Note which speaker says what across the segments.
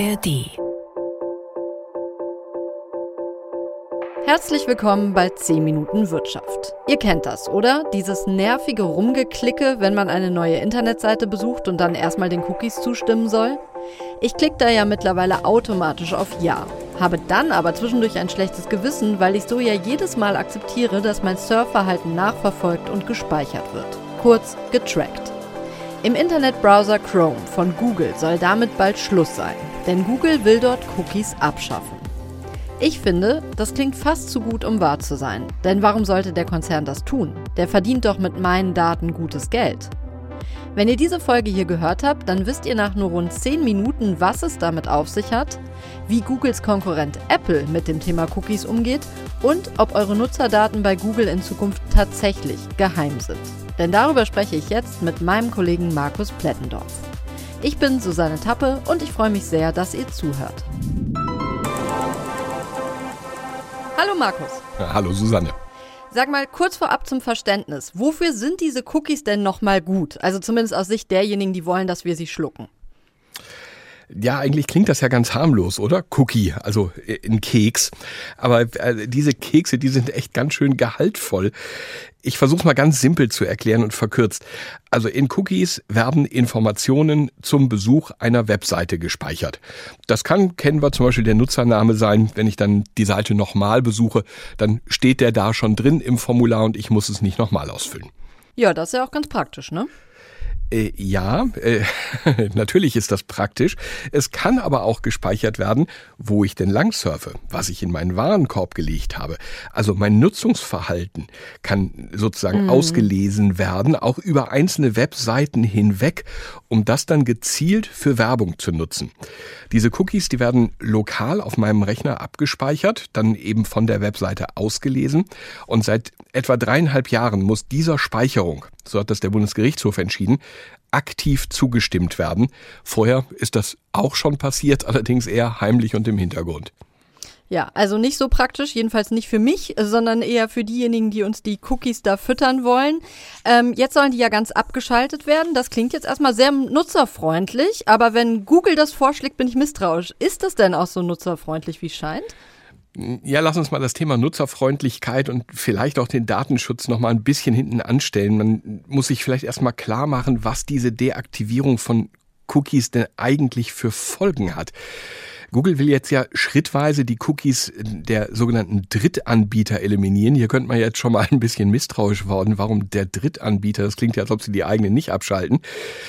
Speaker 1: ARD.
Speaker 2: Herzlich willkommen bei 10 Minuten Wirtschaft. Ihr kennt das, oder? Dieses nervige Rumgeklicke, wenn man eine neue Internetseite besucht und dann erstmal den Cookies zustimmen soll? Ich klicke da ja mittlerweile automatisch auf Ja, habe dann aber zwischendurch ein schlechtes Gewissen, weil ich so ja jedes Mal akzeptiere, dass mein Surfverhalten nachverfolgt und gespeichert wird. Kurz getrackt. Im Internetbrowser Chrome von Google soll damit bald Schluss sein, denn Google will dort Cookies abschaffen. Ich finde, das klingt fast zu gut, um wahr zu sein. Denn warum sollte der Konzern das tun? Der verdient doch mit meinen Daten gutes Geld. Wenn ihr diese Folge hier gehört habt, dann wisst ihr nach nur rund 10 Minuten, was es damit auf sich hat, wie Googles Konkurrent Apple mit dem Thema Cookies umgeht und ob eure Nutzerdaten bei Google in Zukunft tatsächlich geheim sind. Denn darüber spreche ich jetzt mit meinem Kollegen Markus Plettendorf. Ich bin Susanne Tappe und ich freue mich sehr, dass ihr zuhört. Hallo Markus.
Speaker 3: Ja, hallo Susanne.
Speaker 2: Sag mal kurz vorab zum Verständnis, wofür sind diese Cookies denn nochmal gut? Also zumindest aus Sicht derjenigen, die wollen, dass wir sie schlucken.
Speaker 3: Ja, eigentlich klingt das ja ganz harmlos, oder? Cookie, also äh, ein Keks. Aber äh, diese Kekse, die sind echt ganz schön gehaltvoll. Ich versuche mal ganz simpel zu erklären und verkürzt. Also in Cookies werden Informationen zum Besuch einer Webseite gespeichert. Das kann, kennen wir zum Beispiel der Nutzername sein. Wenn ich dann die Seite nochmal besuche, dann steht der da schon drin im Formular und ich muss es nicht nochmal ausfüllen.
Speaker 2: Ja, das ist ja auch ganz praktisch, ne?
Speaker 3: Äh, ja, äh, natürlich ist das praktisch. Es kann aber auch gespeichert werden, wo ich denn lang surfe, was ich in meinen Warenkorb gelegt habe. Also mein Nutzungsverhalten kann sozusagen mhm. ausgelesen werden, auch über einzelne Webseiten hinweg, um das dann gezielt für Werbung zu nutzen. Diese Cookies, die werden lokal auf meinem Rechner abgespeichert, dann eben von der Webseite ausgelesen und seit etwa dreieinhalb Jahren muss dieser Speicherung, so hat das der Bundesgerichtshof entschieden, aktiv zugestimmt werden. Vorher ist das auch schon passiert, allerdings eher heimlich und im Hintergrund.
Speaker 2: Ja, also nicht so praktisch, jedenfalls nicht für mich, sondern eher für diejenigen, die uns die Cookies da füttern wollen. Ähm, jetzt sollen die ja ganz abgeschaltet werden. Das klingt jetzt erstmal sehr nutzerfreundlich, aber wenn Google das vorschlägt, bin ich misstrauisch. Ist das denn auch so nutzerfreundlich, wie es scheint?
Speaker 3: Ja, lass uns mal das Thema Nutzerfreundlichkeit und vielleicht auch den Datenschutz noch mal ein bisschen hinten anstellen. Man muss sich vielleicht erstmal klar machen, was diese Deaktivierung von Cookies denn eigentlich für Folgen hat. Google will jetzt ja schrittweise die Cookies der sogenannten Drittanbieter eliminieren. Hier könnte man jetzt schon mal ein bisschen misstrauisch worden. Warum der Drittanbieter? Das klingt ja, als ob sie die eigenen nicht abschalten.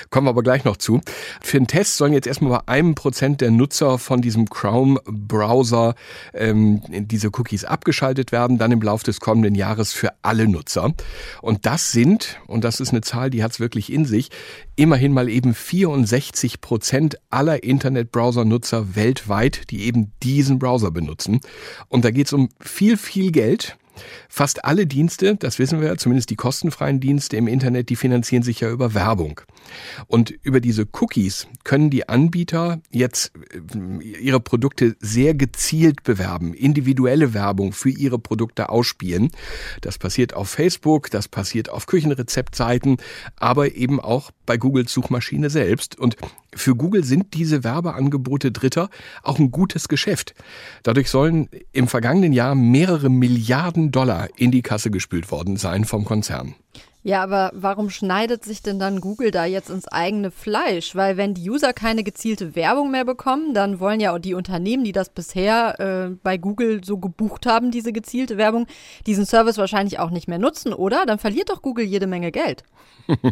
Speaker 3: Kommen wir aber gleich noch zu. Für den Test sollen jetzt erstmal bei einem Prozent der Nutzer von diesem Chrome-Browser ähm, diese Cookies abgeschaltet werden, dann im Laufe des kommenden Jahres für alle Nutzer. Und das sind, und das ist eine Zahl, die hat es wirklich in sich, immerhin mal eben 64 Prozent aller Internetbrowser-Nutzer weltweit, die eben diesen Browser benutzen. Und da geht es um viel, viel Geld. Fast alle Dienste, das wissen wir, zumindest die kostenfreien Dienste im Internet, die finanzieren sich ja über Werbung. Und über diese Cookies können die Anbieter jetzt äh, ihre Produkte sehr gezielt bewerben, individuelle Werbung für ihre Produkte ausspielen. Das passiert auf Facebook, das passiert auf Küchenrezeptseiten, aber eben auch bei Googles Suchmaschine selbst. Und für Google sind diese Werbeangebote Dritter auch ein gutes Geschäft. Dadurch sollen im vergangenen Jahr mehrere Milliarden Dollar in die Kasse gespült worden sein vom Konzern.
Speaker 2: Ja, aber warum schneidet sich denn dann Google da jetzt ins eigene Fleisch? Weil wenn die User keine gezielte Werbung mehr bekommen, dann wollen ja auch die Unternehmen, die das bisher äh, bei Google so gebucht haben, diese gezielte Werbung, diesen Service wahrscheinlich auch nicht mehr nutzen, oder? Dann verliert doch Google jede Menge Geld.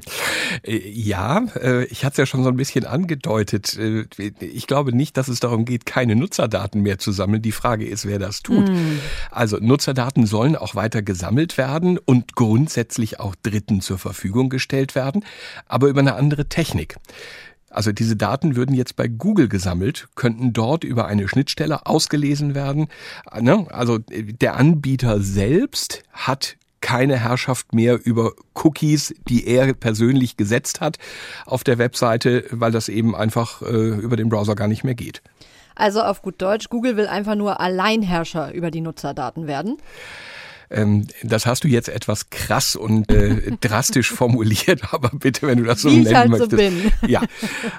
Speaker 3: ja, äh, ich hatte es ja schon so ein bisschen angedeutet. Äh, ich glaube nicht, dass es darum geht, keine Nutzerdaten mehr zu sammeln. Die Frage ist, wer das tut. Mm. Also Nutzerdaten sollen auch weiter gesammelt werden und grundsätzlich auch drin Dritten zur Verfügung gestellt werden, aber über eine andere Technik. Also diese Daten würden jetzt bei Google gesammelt, könnten dort über eine Schnittstelle ausgelesen werden. Ne? Also der Anbieter selbst hat keine Herrschaft mehr über Cookies, die er persönlich gesetzt hat auf der Webseite, weil das eben einfach äh, über den Browser gar nicht mehr geht.
Speaker 2: Also auf gut Deutsch, Google will einfach nur Alleinherrscher über die Nutzerdaten werden.
Speaker 3: Ähm, das hast du jetzt etwas krass und äh, drastisch formuliert, aber bitte, wenn du das so
Speaker 2: Wie
Speaker 3: nennen
Speaker 2: halt
Speaker 3: möchtest.
Speaker 2: So bin.
Speaker 3: Ja,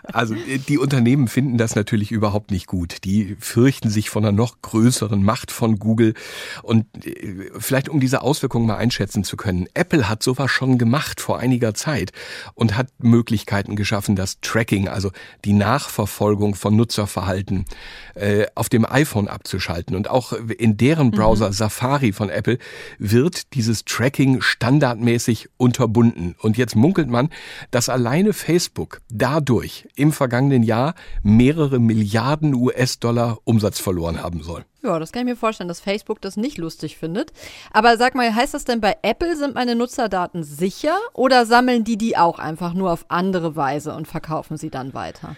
Speaker 3: also die Unternehmen finden das natürlich überhaupt nicht gut. Die fürchten sich von einer noch größeren Macht von Google. Und äh, vielleicht um diese Auswirkungen mal einschätzen zu können. Apple hat sowas schon gemacht vor einiger Zeit und hat Möglichkeiten geschaffen, das Tracking, also die Nachverfolgung von Nutzerverhalten äh, auf dem iPhone abzuschalten. Und auch in deren Browser mhm. Safari von Apple wird dieses Tracking standardmäßig unterbunden. Und jetzt munkelt man, dass alleine Facebook dadurch im vergangenen Jahr mehrere Milliarden US-Dollar Umsatz verloren haben soll.
Speaker 2: Ja, das kann ich mir vorstellen, dass Facebook das nicht lustig findet. Aber sag mal, heißt das denn bei Apple sind meine Nutzerdaten sicher oder sammeln die die auch einfach nur auf andere Weise und verkaufen sie dann weiter?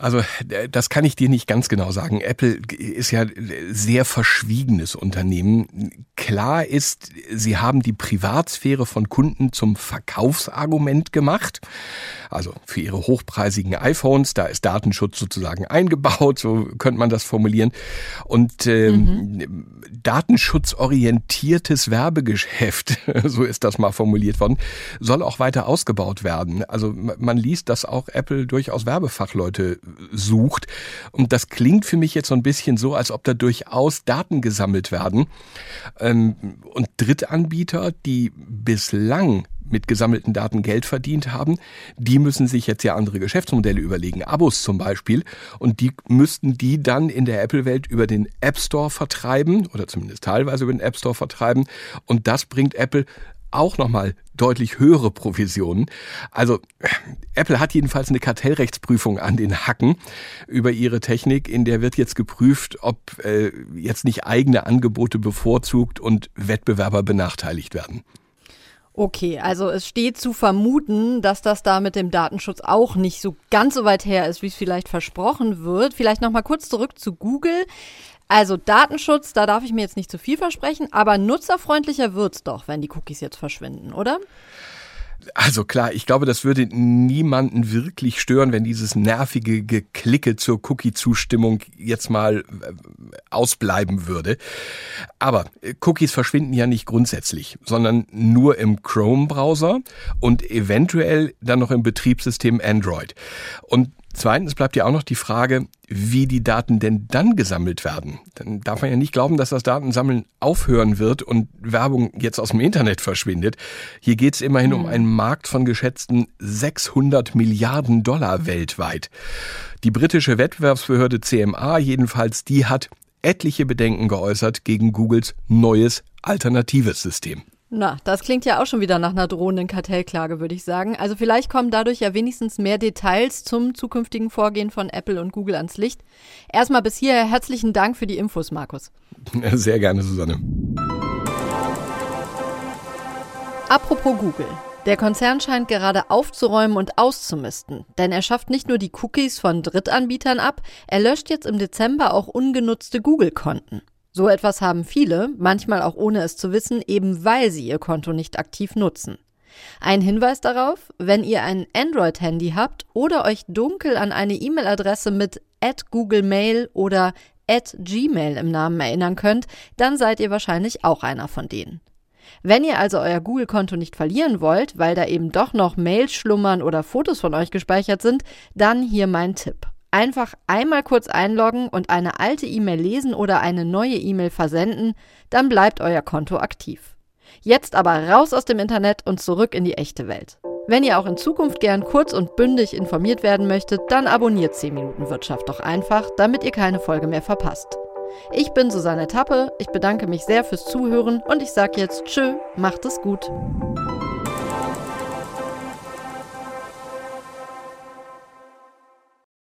Speaker 3: Also das kann ich dir nicht ganz genau sagen. Apple ist ja sehr verschwiegenes Unternehmen. Klar ist, sie haben die Privatsphäre von Kunden zum Verkaufsargument gemacht. Also für ihre hochpreisigen iPhones, da ist Datenschutz sozusagen eingebaut, so könnte man das formulieren. Und ähm, mhm. datenschutzorientiertes Werbegeschäft, so ist das mal formuliert worden, soll auch weiter ausgebaut werden. Also man liest, dass auch Apple durchaus Werbefachleute sucht. Und das klingt für mich jetzt so ein bisschen so, als ob da durchaus Daten gesammelt werden. Ähm, und Drittanbieter, die bislang mit gesammelten Daten Geld verdient haben, die müssen sich jetzt ja andere Geschäftsmodelle überlegen, Abos zum Beispiel, und die müssten die dann in der Apple-Welt über den App Store vertreiben oder zumindest teilweise über den App Store vertreiben. Und das bringt Apple auch nochmal deutlich höhere Provisionen. Also Apple hat jedenfalls eine Kartellrechtsprüfung an den Hacken über ihre Technik, in der wird jetzt geprüft, ob äh, jetzt nicht eigene Angebote bevorzugt und Wettbewerber benachteiligt werden.
Speaker 2: Okay, also es steht zu vermuten, dass das da mit dem Datenschutz auch nicht so ganz so weit her ist, wie es vielleicht versprochen wird. Vielleicht noch mal kurz zurück zu Google. Also Datenschutz, da darf ich mir jetzt nicht zu viel versprechen, aber nutzerfreundlicher wird's doch, wenn die Cookies jetzt verschwinden, oder?
Speaker 3: Also klar, ich glaube, das würde niemanden wirklich stören, wenn dieses nervige Geklicke zur Cookie-Zustimmung jetzt mal äh, ausbleiben würde. Aber äh, Cookies verschwinden ja nicht grundsätzlich, sondern nur im Chrome-Browser und eventuell dann noch im Betriebssystem Android. Und Zweitens bleibt ja auch noch die Frage, wie die Daten denn dann gesammelt werden. Dann darf man ja nicht glauben, dass das Datensammeln aufhören wird und Werbung jetzt aus dem Internet verschwindet. Hier geht es immerhin um einen Markt von geschätzten 600 Milliarden Dollar weltweit. Die britische Wettbewerbsbehörde CMA jedenfalls, die hat etliche Bedenken geäußert gegen Googles neues alternatives System.
Speaker 2: Na, das klingt ja auch schon wieder nach einer drohenden Kartellklage, würde ich sagen. Also vielleicht kommen dadurch ja wenigstens mehr Details zum zukünftigen Vorgehen von Apple und Google ans Licht. Erstmal bis hierher herzlichen Dank für die Infos, Markus.
Speaker 3: Sehr gerne, Susanne.
Speaker 2: Apropos Google. Der Konzern scheint gerade aufzuräumen und auszumisten, denn er schafft nicht nur die Cookies von Drittanbietern ab, er löscht jetzt im Dezember auch ungenutzte Google-Konten. So etwas haben viele, manchmal auch ohne es zu wissen, eben weil sie ihr Konto nicht aktiv nutzen. Ein Hinweis darauf, wenn ihr ein Android-Handy habt oder euch dunkel an eine E-Mail-Adresse mit Google Mail oder Gmail im Namen erinnern könnt, dann seid ihr wahrscheinlich auch einer von denen. Wenn ihr also euer Google-Konto nicht verlieren wollt, weil da eben doch noch Mails schlummern oder Fotos von euch gespeichert sind, dann hier mein Tipp. Einfach einmal kurz einloggen und eine alte E-Mail lesen oder eine neue E-Mail versenden, dann bleibt euer Konto aktiv. Jetzt aber raus aus dem Internet und zurück in die echte Welt. Wenn ihr auch in Zukunft gern kurz und bündig informiert werden möchtet, dann abonniert 10 Minuten Wirtschaft doch einfach, damit ihr keine Folge mehr verpasst. Ich bin Susanne Tappe, ich bedanke mich sehr fürs Zuhören und ich sage jetzt Tschö, macht es gut.